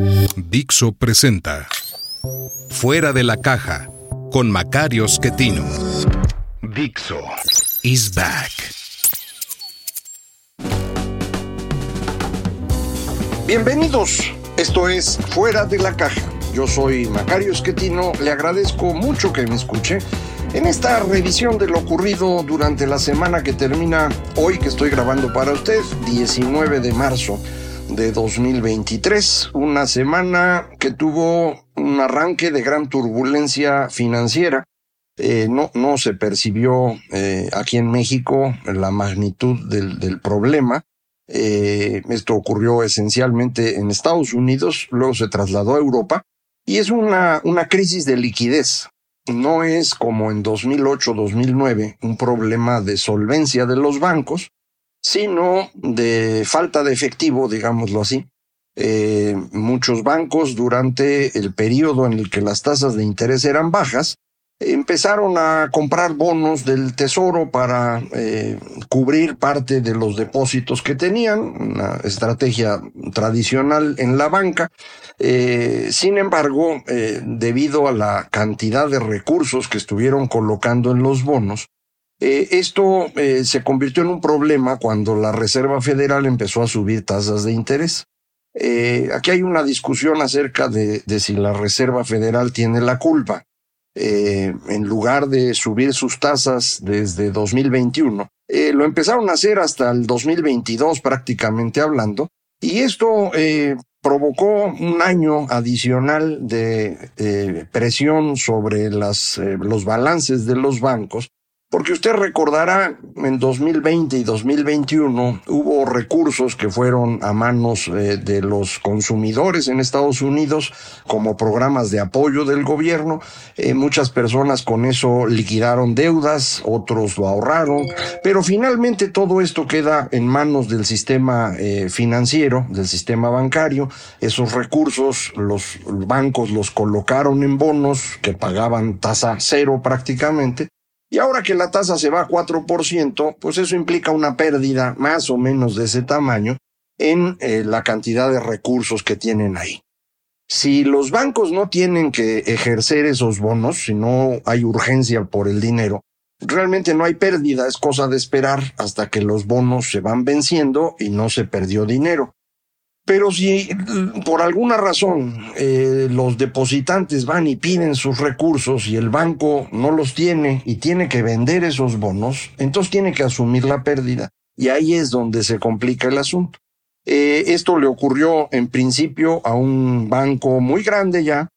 Dixo presenta Fuera de la caja con Macario Schettino. Dixo is back. Bienvenidos, esto es Fuera de la Caja. Yo soy Macario Schettino, le agradezco mucho que me escuche en esta revisión de lo ocurrido durante la semana que termina hoy que estoy grabando para usted, 19 de marzo de 2023, una semana que tuvo un arranque de gran turbulencia financiera. Eh, no, no se percibió eh, aquí en México la magnitud del, problema. Eh, esto ocurrió esencialmente en Estados Unidos, luego se trasladó a Europa y es una, una crisis de liquidez. No es como en 2008-2009 un problema de solvencia de los bancos, sino de falta de efectivo, digámoslo así. Eh, muchos bancos durante el periodo en el que las tasas de interés eran bajas empezaron a comprar bonos del tesoro para eh, cubrir parte de los depósitos que tenían, una estrategia tradicional en la banca. Eh, sin embargo, debido a la cantidad de recursos que estuvieron colocando en los bonos, eh, esto eh, se convirtió en un problema cuando la Reserva Federal empezó a subir tasas de interés. Eh, aquí hay una discusión acerca de, si la Reserva Federal tiene la culpa en lugar de subir sus tasas desde 2021, eh, lo empezaron a hacer hasta el 2022 prácticamente hablando, y esto provocó un año adicional de presión sobre los balances de los bancos porque usted recordará, en 2020 y 2021 hubo recursos que fueron a manos eh, de los consumidores en Estados Unidos como programas de apoyo del gobierno. Eh, muchas personas con eso liquidaron deudas, otros lo ahorraron, pero finalmente todo esto queda en manos del sistema eh, financiero, del sistema bancario. Esos recursos los bancos los colocaron en bonos que pagaban tasa cero prácticamente y ahora que la tasa se va a 4%, pues eso implica una pérdida más o menos de ese tamaño en eh, la cantidad de recursos que tienen ahí. Si los bancos no tienen que ejercer esos bonos, si no hay urgencia por el dinero, realmente no hay pérdida, es cosa de esperar hasta que los bonos se van venciendo y no se perdió dinero. Pero si por alguna razón eh, los depositantes van y piden sus recursos y el banco no los tiene y tiene que vender esos bonos, entonces tiene que asumir la pérdida. Y ahí es donde se complica el asunto. Eh, esto le ocurrió en principio a un banco muy grande ya,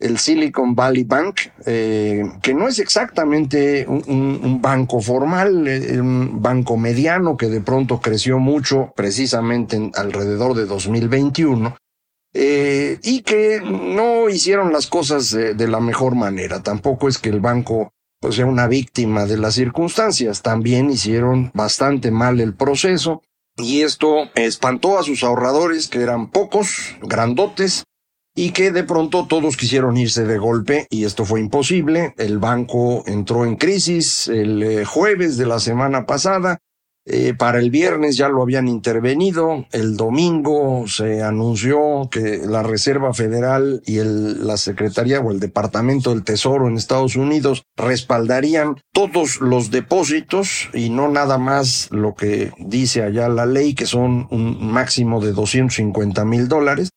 el Silicon Valley Bank, eh, que no es exactamente un, banco formal, eh, un banco mediano que de pronto creció mucho precisamente en, alrededor de 2021. Eh, y que no hicieron las cosas de, de, la mejor manera. Tampoco es que el banco pues, sea una víctima de las circunstancias. También hicieron bastante mal el proceso. Y esto espantó a sus ahorradores, que eran pocos, grandotes, y que de pronto todos quisieron irse de golpe y esto fue imposible. El banco entró en crisis el eh, jueves de la semana pasada. Eh, para el viernes ya lo habían intervenido. El domingo se anunció que la Reserva Federal y el, la Secretaría o el Departamento del Tesoro en Estados Unidos respaldarían todos los depósitos y no nada más lo que dice allá la ley, que son un máximo de 250 mil dólares.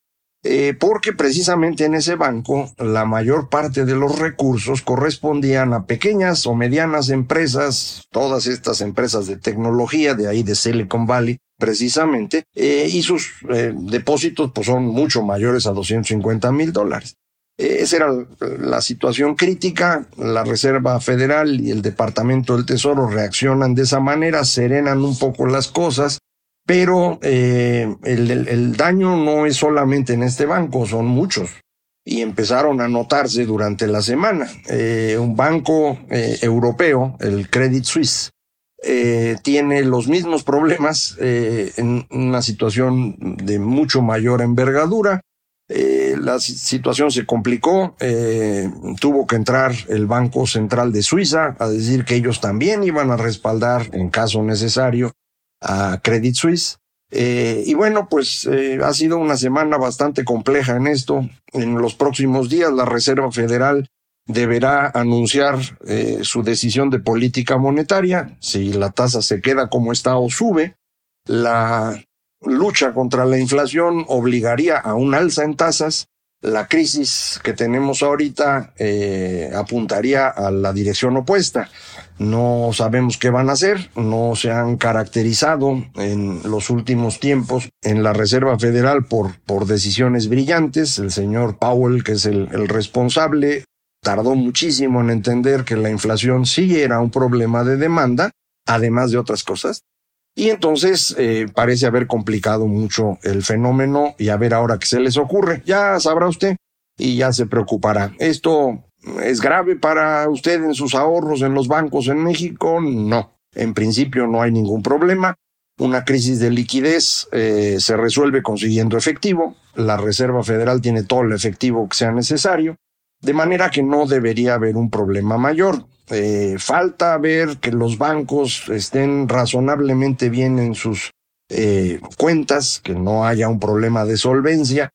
Eh, porque precisamente en ese banco la mayor parte de los recursos correspondían a pequeñas o medianas empresas, todas estas empresas de tecnología de ahí de Silicon Valley precisamente, eh, y sus eh, depósitos pues son mucho mayores a 250 mil dólares. Esa era la situación crítica, la Reserva Federal y el Departamento del Tesoro reaccionan de esa manera, serenan un poco las cosas, Pero eh, el, daño no es solamente en este banco, son muchos. Y empezaron a notarse durante la semana. Eh, un banco eh, europeo, el Credit Suisse, tiene los mismos problemas en una situación de mucho mayor envergadura. la situación se complicó, tuvo que entrar el Banco Central de Suiza a decir que ellos también iban a respaldar, en caso necesario, a Credit Suisse. Eh, y bueno, pues eh, ha sido una semana bastante compleja en esto. En los próximos días la Reserva Federal deberá anunciar eh, su decisión de política monetaria. Si la tasa se queda como está o sube, la lucha contra la inflación obligaría a un alza en tasas. La crisis que tenemos ahorita apuntaría a la dirección opuesta no sabemos qué van a hacer, no se han caracterizado en los últimos tiempos en la Reserva Federal por, por decisiones brillantes. El señor Powell, que es el, responsable, tardó muchísimo en entender que la inflación sí era un problema de demanda, además de otras cosas. Y entonces eh, parece haber complicado mucho el fenómeno y a ver ahora qué se les ocurre. Ya sabrá usted y ya se preocupará. Esto ¿Es grave para usted en sus ahorros en los bancos en México? No. En principio no hay ningún problema. Una crisis de liquidez eh, se resuelve consiguiendo efectivo. La Reserva Federal tiene todo el efectivo que sea necesario. De manera que no debería haber un problema mayor. Eh, falta ver que los bancos estén razonablemente bien en sus eh, cuentas, que no haya un problema de solvencia.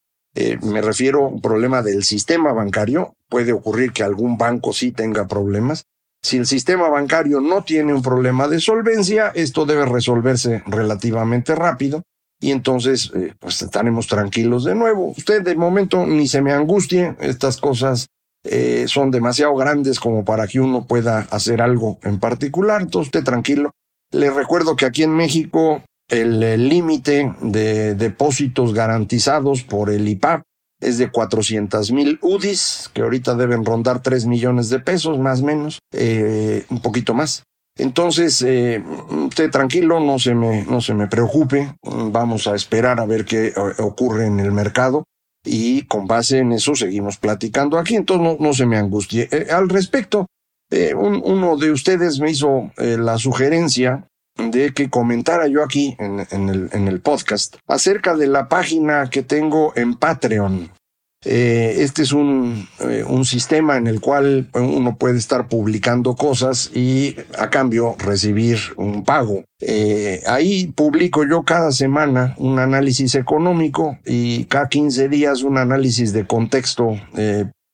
Me refiero a un problema del sistema bancario puede ocurrir que algún banco sí tenga problemas. Si el sistema bancario no tiene un problema de solvencia, esto debe resolverse relativamente rápido y entonces eh, pues estaremos tranquilos de nuevo. Usted de momento ni se me angustie, estas cosas eh, son demasiado grandes como para que uno pueda hacer algo en particular, entonces usted tranquilo. Le recuerdo que aquí en México el límite de depósitos garantizados por el IPAP es de 400 mil UDIs, que ahorita deben rondar 3 millones de pesos, más o menos, eh, un poquito más. Entonces, eh, tranquilo, no se, me, no se me preocupe, vamos a esperar a ver qué ocurre en el mercado y con base en eso seguimos platicando aquí, entonces no, se me angustie. Eh, al respecto, uno de ustedes me hizo la sugerencia de que comentara yo aquí en, el, en, el, podcast acerca de la página que tengo en Patreon. Eh, este es un, eh, un, sistema en el cual uno puede estar publicando cosas y a cambio recibir un pago. Eh, ahí publico yo cada semana un análisis económico y cada 15 días un análisis de contexto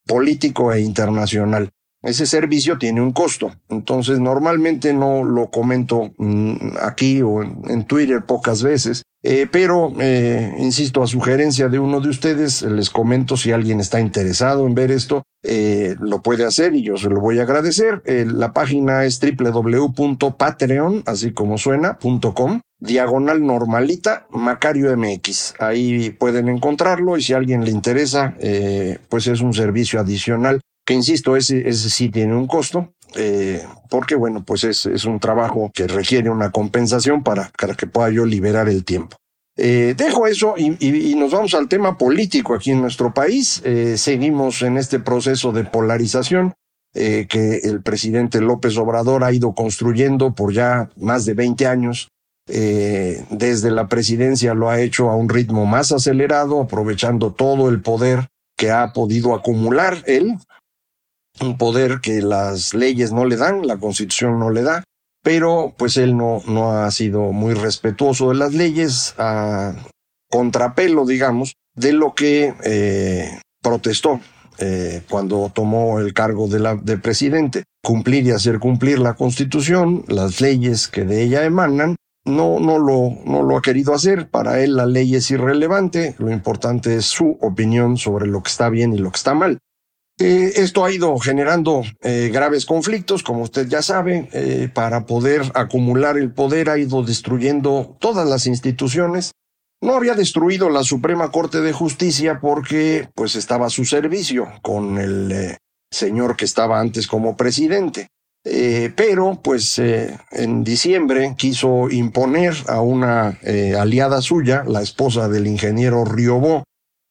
político e internacional. Ese servicio tiene un costo. Entonces, normalmente no lo comento mm, aquí o en, Twitter pocas veces, eh, pero, eh, insisto, a sugerencia de uno de ustedes, les comento si alguien está interesado en ver esto, eh, lo puede hacer y yo se lo voy a agradecer. la página es www.patreon, así como suena, .com, diagonal normalita, Macario MX. Ahí pueden encontrarlo y si a alguien le interesa, pues es un servicio adicional que insisto, ese, ese sí tiene un costo, eh, porque bueno, pues es, es, un trabajo que requiere una compensación para, para que pueda yo liberar el tiempo. Eh, dejo eso y, y, nos vamos al tema político aquí en nuestro país. Eh, seguimos en este proceso de polarización que el presidente López Obrador ha ido construyendo por ya más de 20 años. Desde la presidencia lo ha hecho a un ritmo más acelerado, aprovechando todo el poder que ha podido acumular él un poder que las leyes no le dan, la constitución no le da, pero pues él no, no ha sido muy respetuoso de las leyes, a contrapelo, digamos, de lo que eh, protestó eh, cuando tomó el cargo de, la, de presidente, cumplir y hacer cumplir la constitución, las leyes que de ella emanan, no, no, lo, no lo ha querido hacer. Para él la ley es irrelevante. Lo importante es su opinión sobre lo que está bien y lo que está mal. Eh, esto ha ido generando eh, graves conflictos, como usted ya sabe, eh, para poder acumular el poder ha ido destruyendo todas las instituciones. No había destruido la Suprema Corte de Justicia porque pues estaba a su servicio con el señor que estaba antes como presidente. Pero pues en diciembre quiso imponer a una aliada suya, la esposa del ingeniero Riobó,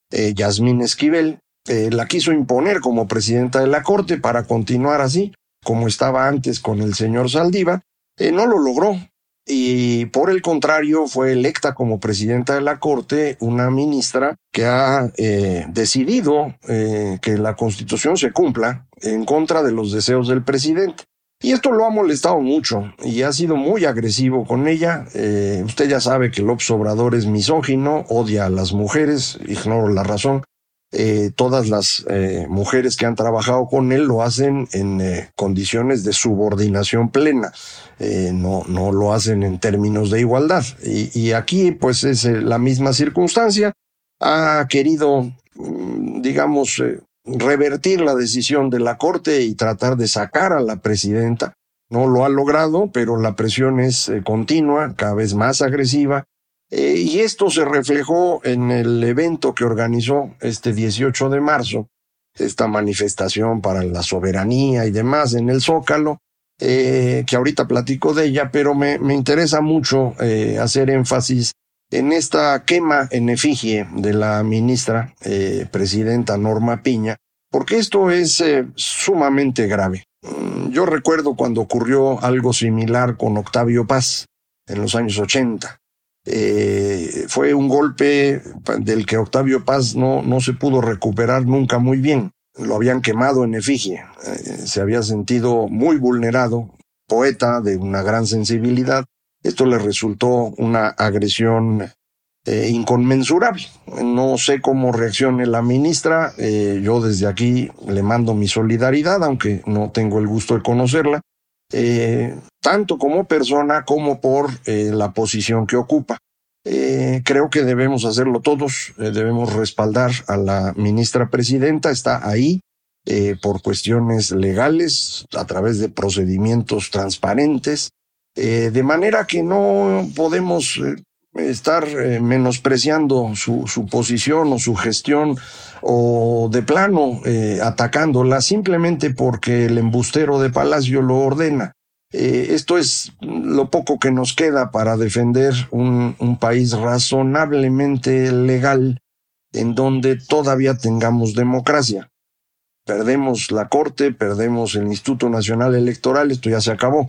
Yasmín Esquivel, la quiso imponer como presidenta de la Corte para continuar así, como estaba antes con el señor Saldiva. no lo logró, y por el contrario fue electa como presidenta de la Corte una ministra que ha decidido que la Constitución se cumpla en contra de los deseos del presidente. Y esto lo ha molestado mucho y ha sido muy agresivo con ella. Eh, usted ya sabe que López Obrador es misógino, odia a las mujeres, ignoro la razón. Eh, todas las eh, mujeres que han trabajado con él lo hacen en condiciones de subordinación plena, no, no lo hacen en términos de igualdad. Y, aquí pues es la misma circunstancia. Ha querido, mm, digamos, revertir la decisión de la Corte y tratar de sacar a la presidenta. No lo ha logrado, pero la presión es eh, continua, cada vez más agresiva. Eh, y esto se reflejó en el evento que organizó este 18 de marzo, esta manifestación para la soberanía y demás en el Zócalo, eh, que ahorita platico de ella, pero me, me interesa mucho hacer énfasis en esta quema en efigie de la ministra eh, presidenta Norma Piña, porque esto es eh, sumamente grave. Mm, yo recuerdo cuando ocurrió algo similar con Octavio Paz en los años 80. Eh, fue un golpe del que Octavio Paz no, no se pudo recuperar nunca muy bien. Lo habían quemado en efigie. se había sentido muy vulnerado, poeta de una gran sensibilidad, esto le resultó una agresión eh, inconmensurable. No sé cómo reaccione la ministra. Eh, yo desde aquí le mando mi solidaridad, aunque no tengo el gusto de conocerla, eh, tanto como persona como por la posición que ocupa. creo que debemos hacerlo todos, debemos respaldar a la ministra presidenta, está ahí por cuestiones legales, a través de procedimientos transparentes, eh, de manera que no podemos eh, estar eh, menospreciando su, posición o su gestión o de plano atacándola simplemente porque el embustero de Palacio lo ordena. Esto es lo poco que nos queda para defender un, un país razonablemente legal en donde todavía tengamos democracia. Perdemos la Corte, perdemos el Instituto Nacional Electoral, esto ya se acabó.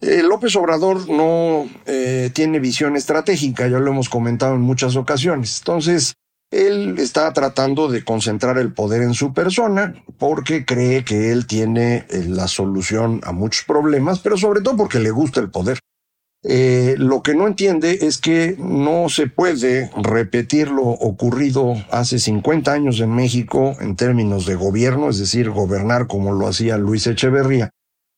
Eh, López Obrador no eh, tiene visión estratégica, ya lo hemos comentado en muchas ocasiones. Entonces, él está tratando de concentrar el poder en su persona porque cree que él tiene eh, la solución a muchos problemas, pero sobre todo porque le gusta el poder. lo que no entiende es que no se puede repetir lo ocurrido hace 50 años en México en términos de gobierno, es decir, gobernar como lo hacía Luis Echeverría,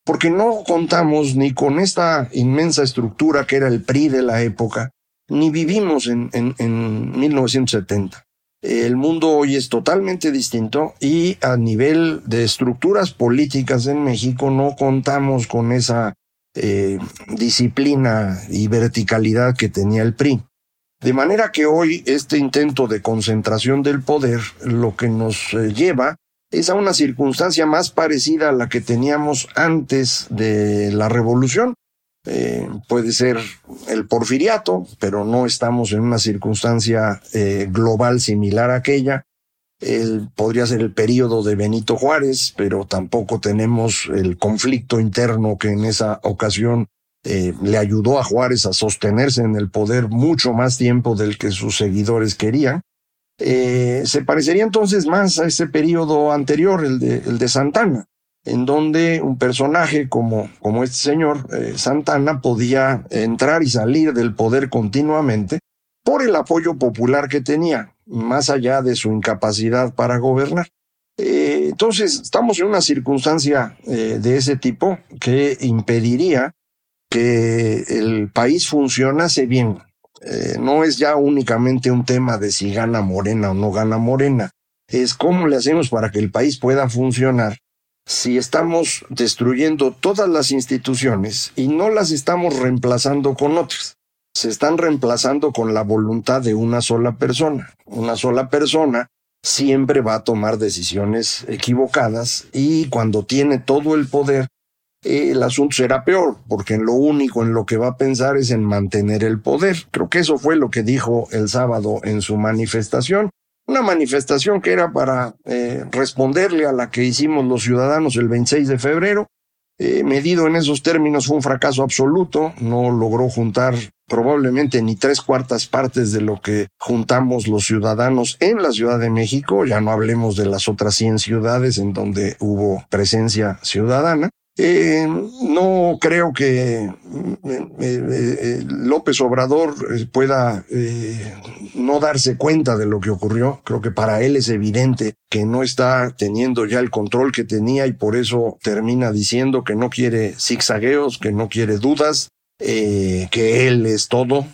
porque no contamos ni con esta inmensa estructura que era el PRI de la época, ni vivimos en, en 1970. El mundo hoy es totalmente distinto y a nivel de estructuras políticas en México no contamos con esa eh, disciplina y verticalidad que tenía el PRI. De manera que hoy este intento de concentración del poder lo que nos eh, lleva es a una circunstancia más parecida a la que teníamos antes de la revolución. Eh, puede ser el porfiriato, pero no estamos en una circunstancia eh, global similar a aquella. podría ser el periodo de Benito Juárez, pero tampoco tenemos el conflicto interno que en esa ocasión eh, le ayudó a Juárez a sostenerse en el poder mucho más tiempo del que sus seguidores querían. Se parecería entonces más a ese periodo anterior, el de, el de Santana, en donde un personaje como, este señor eh, Santana podía entrar y salir del poder continuamente por el apoyo popular que tenía, más allá de su incapacidad para gobernar. Eh, entonces, estamos en una circunstancia de ese tipo que impediría que el país funcionase bien, eh, no es ya únicamente un tema de si gana Morena o no gana Morena, es cómo le hacemos para que el país pueda funcionar si estamos destruyendo todas las instituciones y no las estamos reemplazando con otras. Se están reemplazando con la voluntad de una sola persona. Una sola persona siempre va a tomar decisiones equivocadas y cuando tiene todo el poder el asunto será peor, porque en lo único en lo que va a pensar es en mantener el poder. Creo que eso fue lo que dijo el sábado en su manifestación. Una manifestación que era para eh, responderle a la que hicimos los ciudadanos el 26 de febrero. Eh, medido en esos términos fue un fracaso absoluto, no logró juntar probablemente ni tres cuartas partes de lo que juntamos los ciudadanos en la Ciudad de México, ya no hablemos de las otras 100 ciudades en donde hubo presencia ciudadana. Eh, no creo que eh, eh, López Obrador pueda no darse cuenta de lo que ocurrió. Creo que para él es evidente que no está teniendo ya el control que tenía y por eso termina diciendo que no quiere zigzagueos, que no quiere dudas, que él es todo,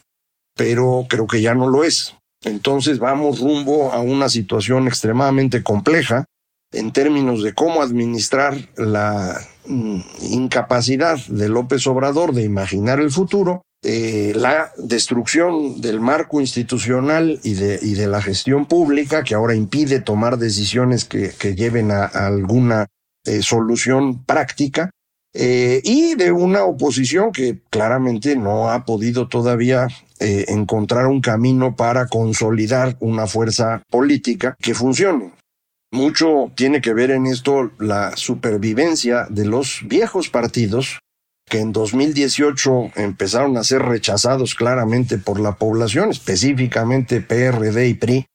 pero creo que ya no lo es. Entonces vamos rumbo a una situación extremadamente compleja en términos de cómo administrar la mm, incapacidad de López Obrador de imaginar el futuro, eh, la destrucción del marco institucional y de, la gestión pública que ahora impide tomar decisiones que, que lleven a, alguna eh, solución práctica eh, y de una oposición que claramente no ha podido todavía encontrar un camino para consolidar una fuerza política que funcione. Mucho tiene que ver en esto la supervivencia de los viejos partidos que en 2018 empezaron a ser rechazados claramente por la población, específicamente PRD y PRI,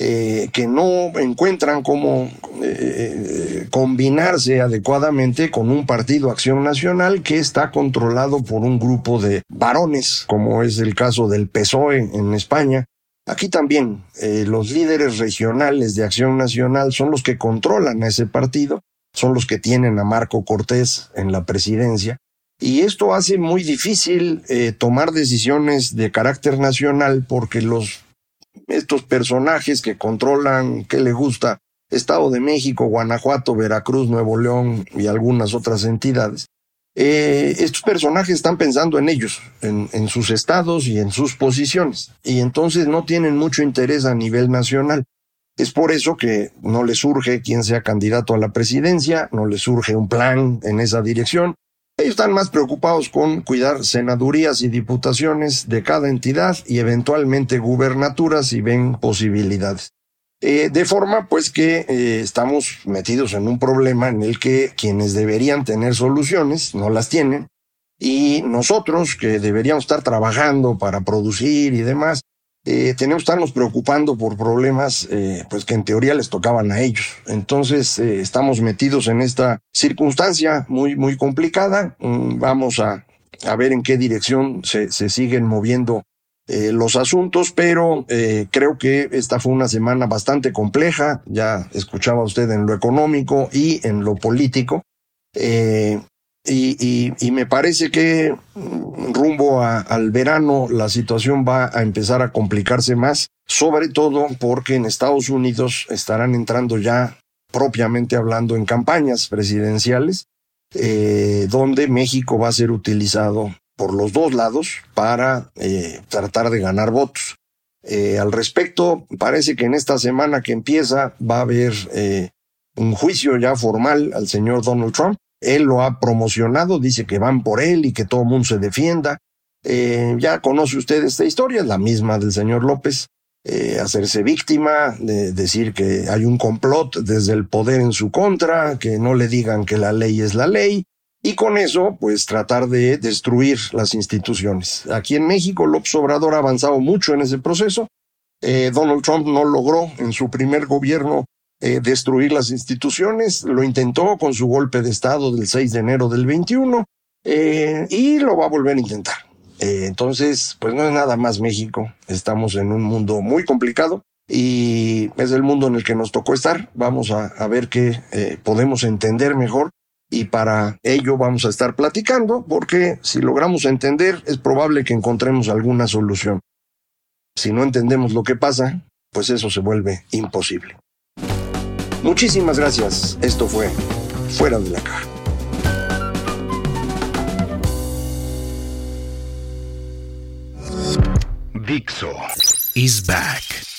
eh, que no encuentran cómo eh, combinarse adecuadamente con un partido Acción Nacional que está controlado por un grupo de varones, como es el caso del PSOE en España, Aquí también eh, los líderes regionales de Acción Nacional son los que controlan a ese partido, son los que tienen a Marco Cortés en la presidencia, y esto hace muy difícil eh, tomar decisiones de carácter nacional porque los estos personajes que controlan, que le gusta, Estado de México, Guanajuato, Veracruz, Nuevo León y algunas otras entidades, eh, estos personajes están pensando en ellos, en, sus estados y en sus posiciones, y entonces no tienen mucho interés a nivel nacional. Es por eso que no les surge quien sea candidato a la presidencia, no les surge un plan en esa dirección. Ellos están más preocupados con cuidar senadurías y diputaciones de cada entidad y eventualmente gubernaturas si ven posibilidades. Eh, de forma pues que eh, estamos metidos en un problema en el que quienes deberían tener soluciones no las tienen y nosotros que deberíamos estar trabajando para producir y demás, eh, tenemos que estarnos preocupando por problemas pues que en teoría les tocaban a ellos. Entonces estamos metidos en esta circunstancia muy, muy complicada. Mm, vamos a, ver en qué dirección se siguen moviendo eh, los asuntos, pero eh, creo que esta fue una semana bastante compleja, ya escuchaba usted en lo económico y en lo político, eh, y, me parece que mm, rumbo al verano la situación va a empezar a complicarse más, sobre todo porque en Estados Unidos estarán entrando ya propiamente hablando en campañas presidenciales, donde México va a ser utilizado por los dos lados para eh, tratar de ganar votos. Eh, al respecto, parece que en esta semana que empieza va a haber eh, un juicio ya formal al señor Donald Trump. Él lo ha promocionado, dice que van por él y que todo el mundo se defienda. ya conoce usted esta historia, es la misma del señor López. hacerse víctima, de decir que hay un complot desde el poder en su contra, que no le digan que la ley es la ley, y con eso, pues tratar de destruir las instituciones. Aquí en México, López Obrador ha avanzado mucho en ese proceso. Eh, Donald Trump no logró en su primer gobierno eh, destruir las instituciones, lo intentó con su golpe de Estado del 6 de enero del 21 eh, y lo va a volver a intentar. entonces, pues no es nada más México, estamos en un mundo muy complicado y es el mundo en el que nos tocó estar. Vamos a, a ver qué podemos entender mejor y para ello vamos a estar platicando porque si logramos entender es probable que encontremos alguna solución. Si no entendemos lo que pasa, pues eso se vuelve imposible. Muchísimas gracias. Esto fue Fuera de la Caja. Dixo is back.